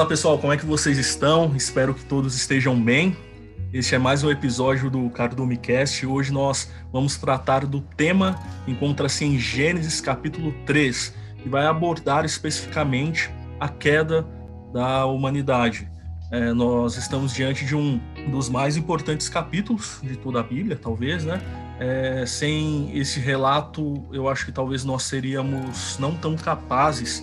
Fala pessoal, como é que vocês estão? Espero que todos estejam bem. Este é mais um episódio do Cast. Hoje nós vamos tratar do tema que encontra-se em Gênesis capítulo 3, que vai abordar especificamente a queda da humanidade. É, nós estamos diante de um dos mais importantes capítulos de toda a Bíblia, talvez, né? É, sem esse relato, eu acho que talvez nós seríamos não tão capazes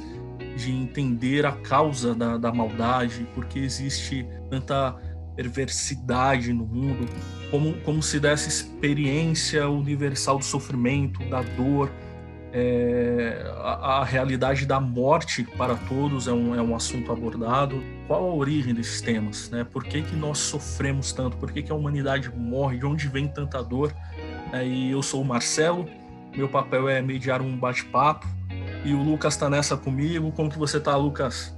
de entender a causa da, da maldade, porque existe tanta perversidade no mundo, como, como se desse experiência universal do sofrimento, da dor, é, a, a, realidade da morte para todos é um, é um assunto abordado. Qual a origem desses temas? Né? Por que, que nós sofremos tanto? Por que, que a humanidade morre? De onde vem tanta dor? É, e eu sou o Marcelo, meu papel é mediar um bate-papo e o Lucas está nessa comigo. Como que você está, Lucas?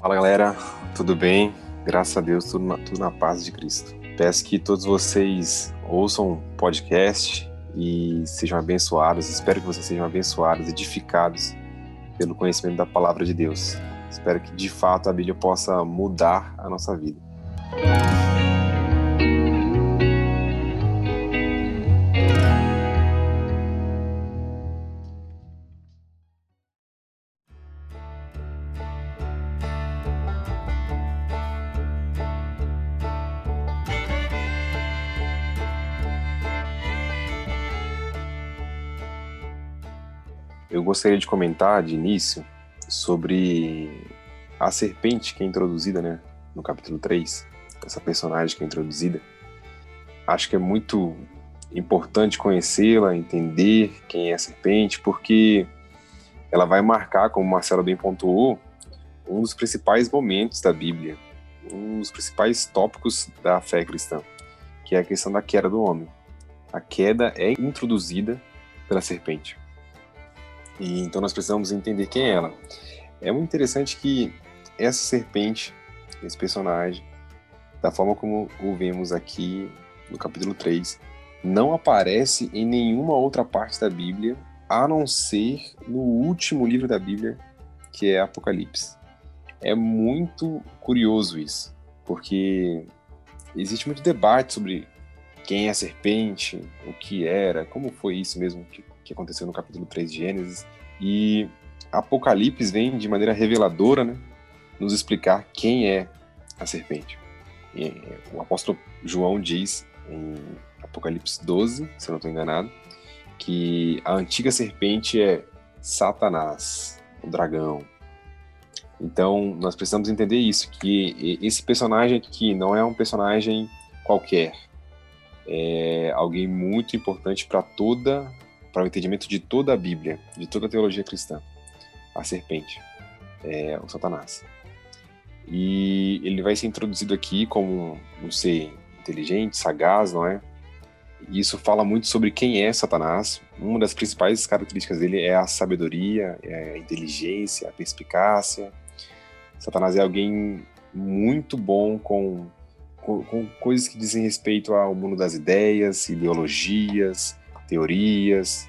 Fala galera, tudo bem? Graças a Deus, tudo na, tudo na paz de Cristo. Peço que todos vocês ouçam o podcast e sejam abençoados. Espero que vocês sejam abençoados, edificados pelo conhecimento da palavra de Deus. Espero que de fato a Bíblia possa mudar a nossa vida. Eu gostaria de comentar de início sobre a serpente que é introduzida, né, no capítulo 3, essa personagem que é introduzida. Acho que é muito importante conhecê-la, entender quem é a serpente, porque ela vai marcar, como Marcelo bem pontuou, um dos principais momentos da Bíblia, um dos principais tópicos da fé cristã, que é a questão da queda do homem. A queda é introduzida pela serpente. E então nós precisamos entender quem é ela. É muito interessante que essa serpente, esse personagem, da forma como o vemos aqui no capítulo 3, não aparece em nenhuma outra parte da Bíblia, a não ser no último livro da Bíblia, que é Apocalipse. É muito curioso isso, porque existe muito debate sobre quem é a serpente, o que era, como foi isso mesmo que que aconteceu no capítulo 3 de Gênesis. E Apocalipse vem de maneira reveladora, né, nos explicar quem é a serpente. E, é, o apóstolo João diz em Apocalipse 12, se eu não estou enganado, que a antiga serpente é Satanás, o dragão. Então, nós precisamos entender isso, que esse personagem aqui não é um personagem qualquer. É alguém muito importante para toda para o entendimento de toda a Bíblia, de toda a teologia cristã. A serpente, é, o Satanás. E ele vai ser introduzido aqui como um ser inteligente, sagaz, não é? E isso fala muito sobre quem é Satanás. Uma das principais características dele é a sabedoria, é a inteligência, a perspicácia. Satanás é alguém muito bom com, com, com coisas que dizem respeito ao mundo das ideias, ideologias, teorias.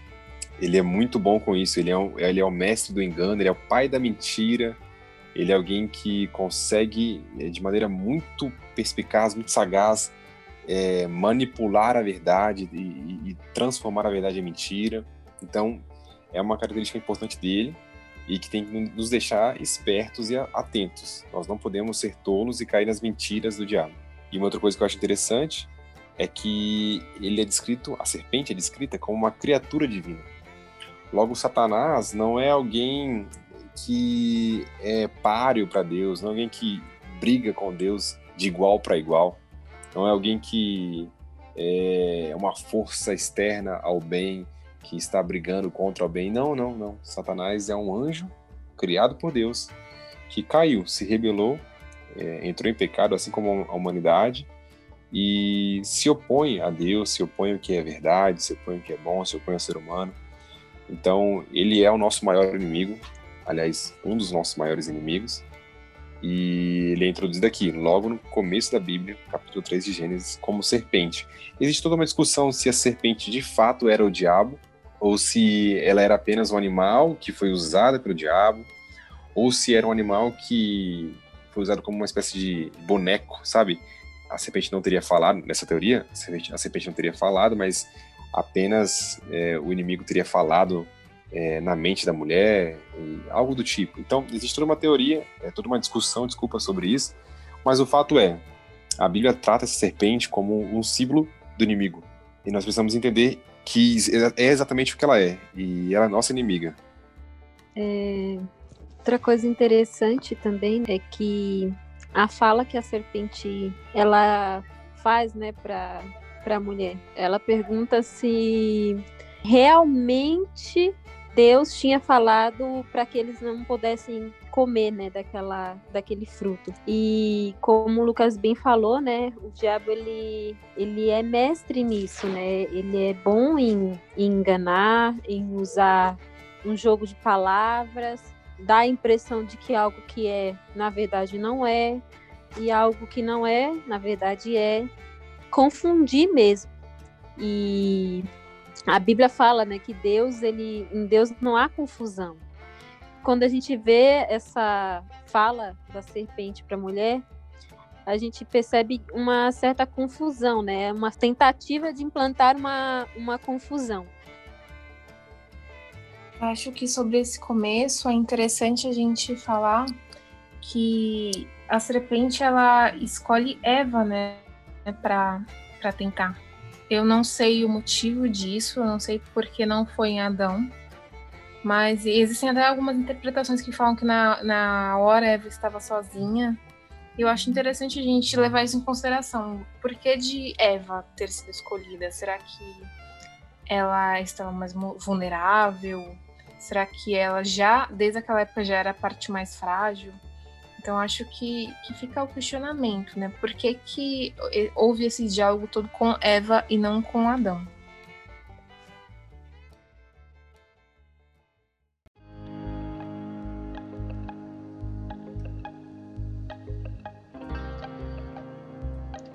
Ele é muito bom com isso. Ele é, um, ele é o mestre do engano, ele é o pai da mentira. Ele é alguém que consegue, é, de maneira muito perspicaz, muito sagaz, é, manipular a verdade e, e, transformar a verdade em mentira. Então, é uma característica importante dele e que tem que nos deixar espertos e atentos. Nós não podemos ser tolos e cair nas mentiras do diabo. E uma outra coisa que eu acho interessante é que ele é descrito, a serpente é descrita como uma criatura divina. Logo, Satanás não é alguém que é páreo para Deus, não é alguém que briga com Deus de igual para igual, não é alguém que é uma força externa ao bem, que está brigando contra o bem. Não, não, não. Satanás é um anjo criado por Deus que caiu, se rebelou, é, entrou em pecado, assim como a humanidade, e se opõe a Deus, se opõe ao que é verdade, se opõe ao que é bom, se opõe ao ser humano. Então, ele é o nosso maior inimigo, aliás, um dos nossos maiores inimigos. E ele é introduzido aqui, logo no começo da Bíblia, capítulo 3 de Gênesis, como serpente. Existe toda uma discussão se a serpente de fato era o diabo, ou se ela era apenas um animal que foi usado pelo diabo, ou se era um animal que foi usado como uma espécie de boneco, sabe? A serpente não teria falado, nessa teoria, a serpente, a serpente não teria falado, mas apenas é, o inimigo teria falado é, na mente da mulher, algo do tipo. Então, existe toda uma teoria, é, toda uma discussão, desculpa, sobre isso, mas o fato é, a Bíblia trata essa serpente como um símbolo do inimigo. E nós precisamos entender que é exatamente o que ela é, e ela é nossa inimiga. É, outra coisa interessante também é que a fala que a serpente ela faz, né, para a mulher, ela pergunta se realmente Deus tinha falado para que eles não pudessem comer, né, daquela, daquele fruto. E como o Lucas bem falou, né, o diabo ele, ele é mestre nisso, né? Ele é bom em, em enganar, em usar um jogo de palavras, dá a impressão de que algo que é, na verdade não é, e algo que não é, na verdade é, confundir mesmo. E a Bíblia fala, né, que Deus, ele, em Deus não há confusão. Quando a gente vê essa fala da serpente para a mulher, a gente percebe uma certa confusão, né? Uma tentativa de implantar uma, uma confusão. Acho que sobre esse começo é interessante a gente falar que a serpente ela escolhe Eva, né, para tentar. Eu não sei o motivo disso, eu não sei por que não foi em Adão. Mas existem até algumas interpretações que falam que na, na hora Eva estava sozinha. Eu acho interessante a gente levar isso em consideração. Por que de Eva ter sido escolhida? Será que ela estava mais vulnerável? Será que ela já, desde aquela época, já era a parte mais frágil? Então acho que, que fica o questionamento, né? Por que, que houve esse diálogo todo com Eva e não com Adão?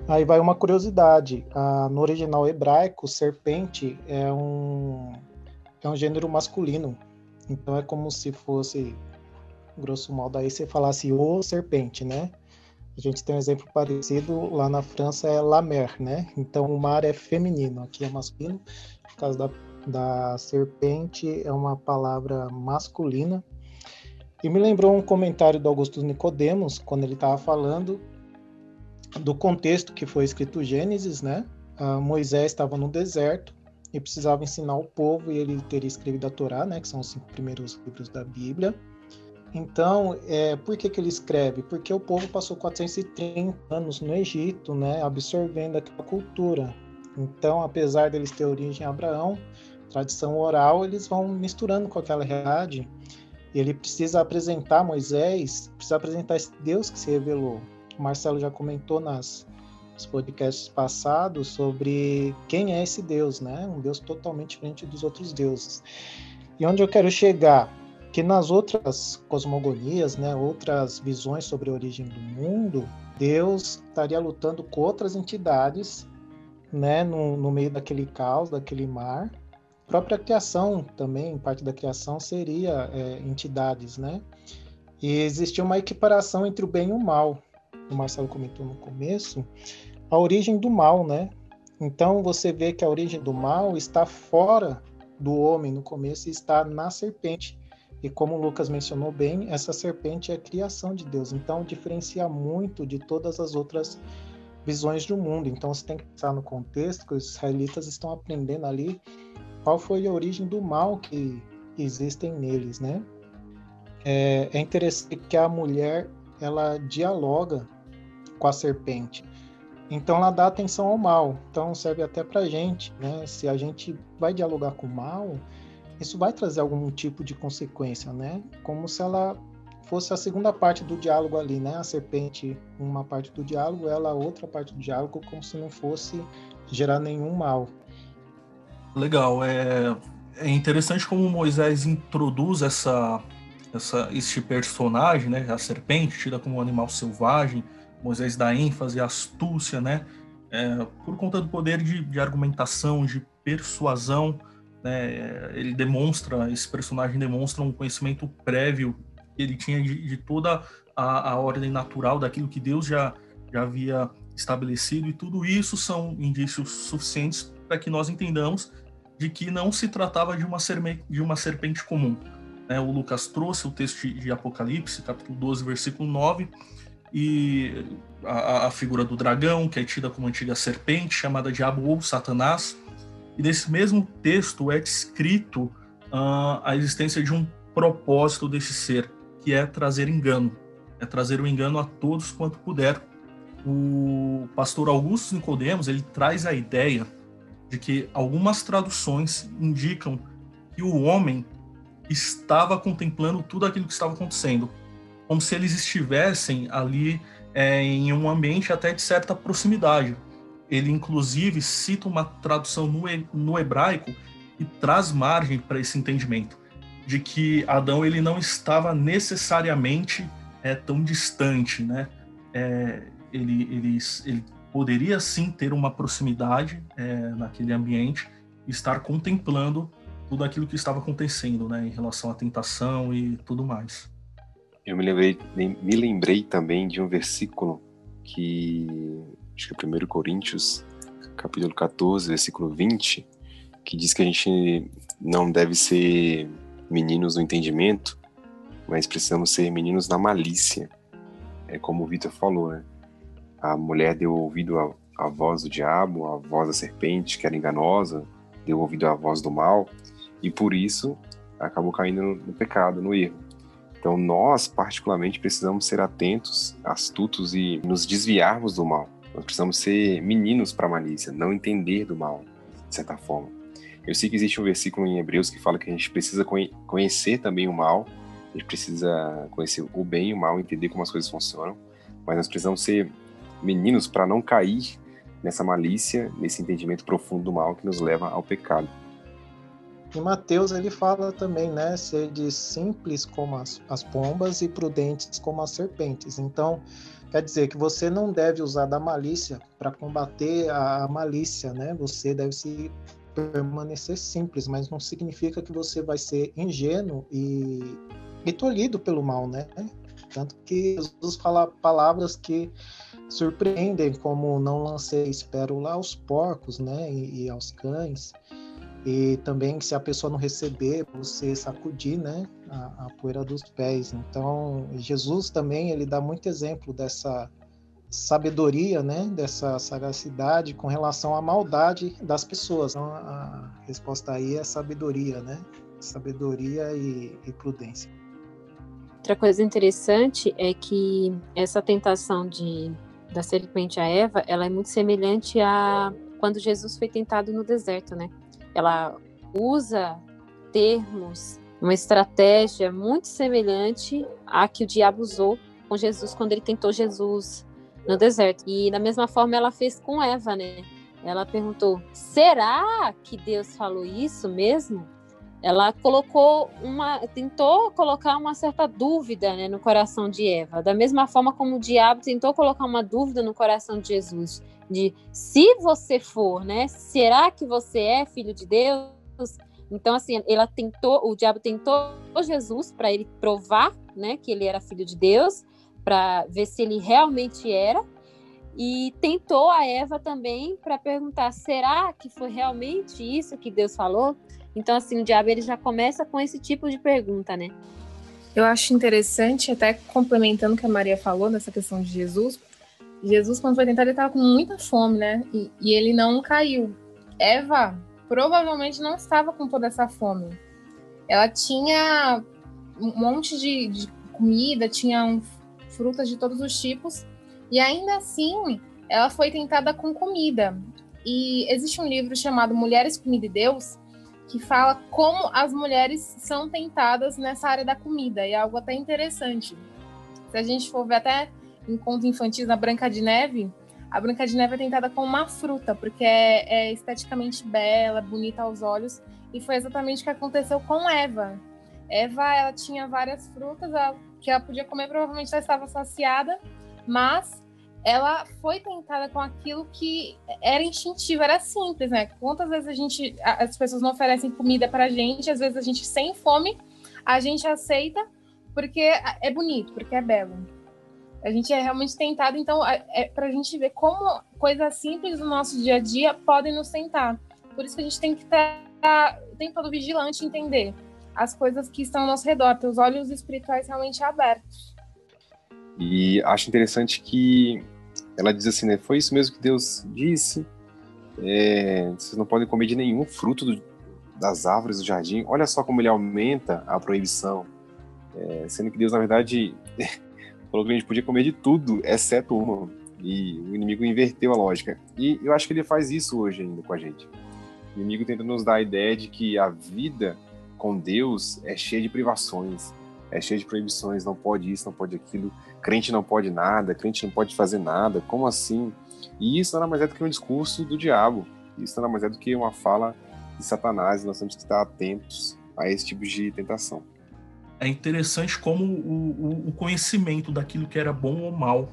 Aí vai uma curiosidade. Ah, no original hebraico, serpente é um, é um gênero masculino. Então é como se fosse grosso modo, aí você falasse o serpente, né? A gente tem um exemplo parecido lá na França, é la mer, né? Então o mar é feminino, aqui é masculino. No caso da, da serpente, é uma palavra masculina. E me lembrou um comentário do Augusto Nicodemos, quando ele estava falando do contexto que foi escrito Gênesis, né? Uh, Moisés estava no deserto e precisava ensinar o povo, e ele teria escrevido a Torá, né? Que são os cinco primeiros livros da Bíblia. Então, é, por que, que ele escreve? Porque o povo passou 430 anos no Egito, né, absorvendo aquela cultura. Então, apesar deles ter origem em Abraão, tradição oral, eles vão misturando com aquela realidade. Ele precisa apresentar Moisés, precisa apresentar esse Deus que se revelou. O Marcelo já comentou nas nos podcasts passados sobre quem é esse Deus, né? Um Deus totalmente diferente dos outros deuses. E onde eu quero chegar? que nas outras cosmogonias, né, outras visões sobre a origem do mundo, Deus estaria lutando com outras entidades, né, no, no meio daquele caos, daquele mar. A própria criação também, parte da criação seria é, entidades, né? E existia uma equiparação entre o bem e o mal. O Marcelo comentou no começo, a origem do mal, né? Então você vê que a origem do mal está fora do homem no começo e está na serpente. E como o Lucas mencionou bem, essa serpente é a criação de Deus, então diferencia muito de todas as outras visões do mundo. Então você tem que pensar no contexto que os israelitas estão aprendendo ali qual foi a origem do mal que existem neles, né? É, é interessante que a mulher ela dialoga com a serpente. Então ela dá atenção ao mal. Então serve até para gente, né? Se a gente vai dialogar com o mal, isso vai trazer algum tipo de consequência, né? Como se ela fosse a segunda parte do diálogo ali, né? A serpente, uma parte do diálogo, ela outra parte do diálogo, como se não fosse gerar nenhum mal. Legal, é, é interessante como Moisés introduz essa, essa este personagem, né? A serpente, tida como um animal selvagem. Moisés dá ênfase astúcia, né? É, por conta do poder de, de argumentação, de persuasão né? Ele demonstra, esse personagem demonstra um conhecimento prévio ele tinha de, de toda a, a, ordem natural daquilo que Deus já, já havia estabelecido, e tudo isso são indícios suficientes para que nós entendamos de que não se tratava de uma, de uma serpente comum. Né? O Lucas trouxe o texto de Apocalipse, capítulo 12, versículo 9, e a, a, figura do dragão, que é tida como antiga serpente, chamada Diabo ou Satanás. E nesse mesmo texto é descrito uh, a existência de um propósito desse ser, que é trazer engano, é trazer o engano a todos quanto puder. O pastor Augusto Nicodemos ele traz a ideia de que algumas traduções indicam que o homem estava contemplando tudo aquilo que estava acontecendo, como se eles estivessem ali é, em um ambiente até de certa proximidade. Ele, inclusive, cita uma tradução no, no hebraico e traz margem para esse entendimento de que Adão ele não estava necessariamente é, tão distante, né? É, ele, ele, ele poderia sim ter uma proximidade é, naquele ambiente estar contemplando tudo aquilo que estava acontecendo, né, em relação à tentação e tudo mais. Eu me lembrei, me lembrei também de um versículo que acho que é 1 Coríntios, capítulo 14, versículo 20, que diz que a gente não deve ser meninos no entendimento, mas precisamos ser meninos na malícia. É como o Vitor falou, né? A mulher deu ouvido à, à voz do diabo, à voz da serpente, que era enganosa, deu ouvido à voz do mal, e por isso acabou caindo no, no pecado, no erro. Então, nós, particularmente, precisamos ser atentos, astutos e nos desviarmos do mal. Nós precisamos ser meninos para a malícia, não entender do mal, de certa forma. Eu sei que existe um versículo em Hebreus que fala que a gente precisa conhecer também o mal, a gente precisa conhecer o bem e o mal, entender como as coisas funcionam, mas nós precisamos ser meninos para não cair nessa malícia, nesse entendimento profundo do mal que nos leva ao pecado. Em Mateus ele fala também, né, ser de simples como as, as pombas e prudentes como as serpentes. Então, quer dizer que você não deve usar da malícia para combater a malícia, né? Você deve se permanecer simples, mas não significa que você vai ser ingênuo e, e tolhido pelo mal, né? Tanto que Jesus fala palavras que surpreendem, como não lancei pérola aos porcos, né? E, e aos cães. E também se a pessoa não receber, você sacudir, né? A, a poeira dos pés. Então, Jesus também, ele dá muito exemplo dessa sabedoria, né, dessa sagacidade com relação à maldade das pessoas. Então, a resposta aí é sabedoria, né? Sabedoria e, e prudência. Outra coisa interessante é que essa tentação de da serpente a Eva, ela é muito semelhante a quando Jesus foi tentado no deserto, né? Ela usa termos, uma estratégia muito semelhante à que o diabo usou com Jesus quando ele tentou Jesus no deserto. E da mesma forma ela fez com Eva, né? Ela perguntou: será que Deus falou isso mesmo? Ela colocou uma, tentou colocar uma certa dúvida né, no coração de Eva, da mesma forma como o diabo tentou colocar uma dúvida no coração de Jesus, de se você for, né? Será que você é filho de Deus? Então assim, ela tentou, o diabo tentou Jesus para ele provar, né, que ele era filho de Deus para ver se ele realmente era. E tentou a Eva também para perguntar: será que foi realmente isso que Deus falou? Então, assim, o diabo ele já começa com esse tipo de pergunta, né? Eu acho interessante, até complementando o que a Maria falou nessa questão de Jesus. Jesus, quando foi tentado, ele estava com muita fome, né? E, e, ele não caiu. Eva provavelmente não estava com toda essa fome. Ela tinha um monte de, de comida, tinha um frutas de todos os tipos, e ainda assim ela foi tentada com comida. E existe um livro chamado Mulheres, Comida e Deus, que fala como as mulheres são tentadas nessa área da comida, e é algo até interessante. Se a gente for ver até em infantis na Branca de Neve, a Branca de Neve é tentada com uma fruta, porque é, é esteticamente bela, bonita aos olhos, e foi exatamente o que aconteceu com Eva. Eva, ela tinha várias frutas, ela que ela podia comer, provavelmente ela estava saciada, mas ela foi tentada com aquilo que era instintivo, era simples, né? Quantas vezes a gente, as pessoas não oferecem comida pra gente, às vezes a gente sem fome, a gente aceita porque é bonito, porque é belo. A gente é realmente tentado, então, é, é para a gente ver como coisas simples do nosso dia a dia podem nos tentar. Por isso que a gente tem que estar o tempo todo vigilante entender as coisas que estão ao nosso redor, ter os olhos espirituais realmente abertos. E acho interessante que ela diz assim, né? Foi isso mesmo que Deus disse. É, vocês não podem comer de nenhum fruto do, das árvores do jardim. Olha só como ele aumenta a proibição. É, sendo que Deus, na verdade, falou que a gente podia comer de tudo, exceto uma. E o inimigo inverteu a lógica. E eu acho que ele faz isso hoje ainda com a gente. O inimigo tenta nos dar a ideia de que a vida com Deus é cheia de privações, é cheia de proibições, não pode isso, não pode aquilo, crente não pode nada, crente não pode fazer nada, como assim? E isso nada mais é do que um discurso do diabo, isso nada mais é do que uma fala de Satanás, nós temos que estar atentos a esse tipo de tentação. É interessante como o, o conhecimento daquilo que era bom ou mal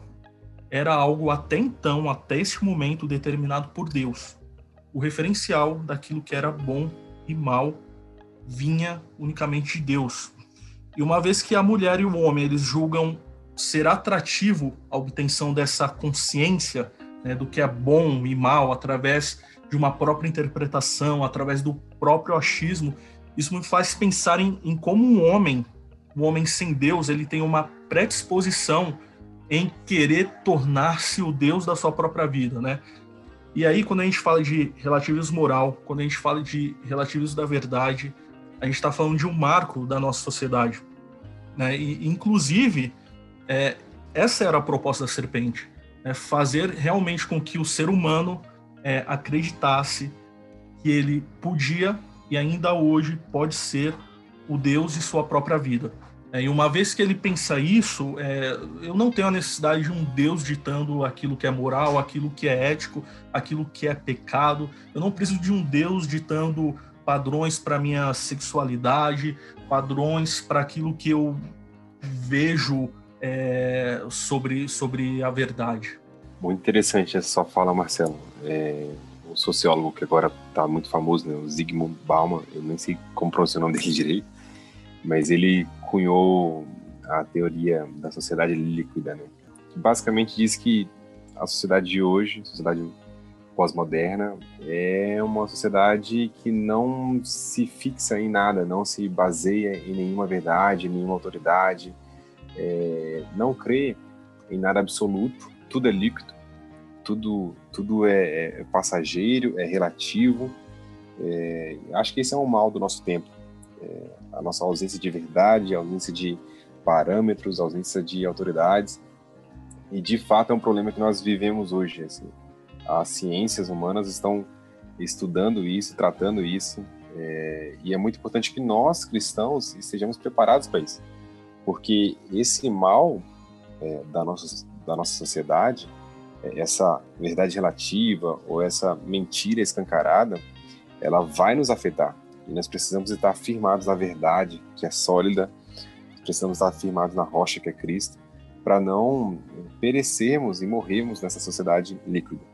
era algo até então, até esse momento, determinado por Deus. O referencial daquilo que era bom e mal vinha unicamente de Deus. E uma vez que a mulher e o homem eles julgam ser atrativo a obtenção dessa consciência né, do que é bom e mal através de uma própria interpretação, através do próprio achismo, isso me faz pensar em, em como um homem, um homem sem Deus, ele tem uma predisposição em querer tornar-se o Deus da sua própria vida, né? E aí, quando a gente fala de relativismo moral, quando a gente fala de relativismo da verdade, a gente está falando de um marco da nossa sociedade. Né? E, inclusive, é, essa era a proposta da serpente: é fazer realmente com que o ser humano é, acreditasse que ele podia e ainda hoje pode ser o Deus de sua própria vida. É, e uma vez que ele pensa isso, é, eu não tenho a necessidade de um Deus ditando aquilo que é moral, aquilo que é ético, aquilo que é pecado. Eu não preciso de um Deus ditando padrões para minha sexualidade, padrões para aquilo que eu vejo é, sobre, sobre a verdade. Muito interessante essa sua fala, Marcelo. É, um sociólogo que agora está muito famoso, né, o Zygmunt Bauman, eu nem sei como pronunciar o nome dele direito, mas ele cunhou a teoria da sociedade líquida, né, que basicamente diz que a sociedade de hoje, sociedade pós-moderna é uma sociedade que não se fixa em nada, não se baseia em nenhuma verdade, nenhuma autoridade, é, não crê em nada absoluto, tudo é líquido, tudo, tudo é, é passageiro, é relativo. É, acho que esse é um mal do nosso tempo, é, a nossa ausência de verdade, a ausência de parâmetros, a ausência de autoridades. E de fato é um problema que nós vivemos hoje. Assim as ciências humanas estão estudando isso, tratando isso, é, e é muito importante que nós, cristãos, estejamos preparados para isso, porque esse mal é, da, nossa, da nossa sociedade, é, essa verdade relativa ou essa mentira escancarada, ela vai nos afetar, e nós precisamos estar firmados na verdade, que é sólida, precisamos estar firmados na rocha que é Cristo, para não perecermos e morrermos nessa sociedade líquida.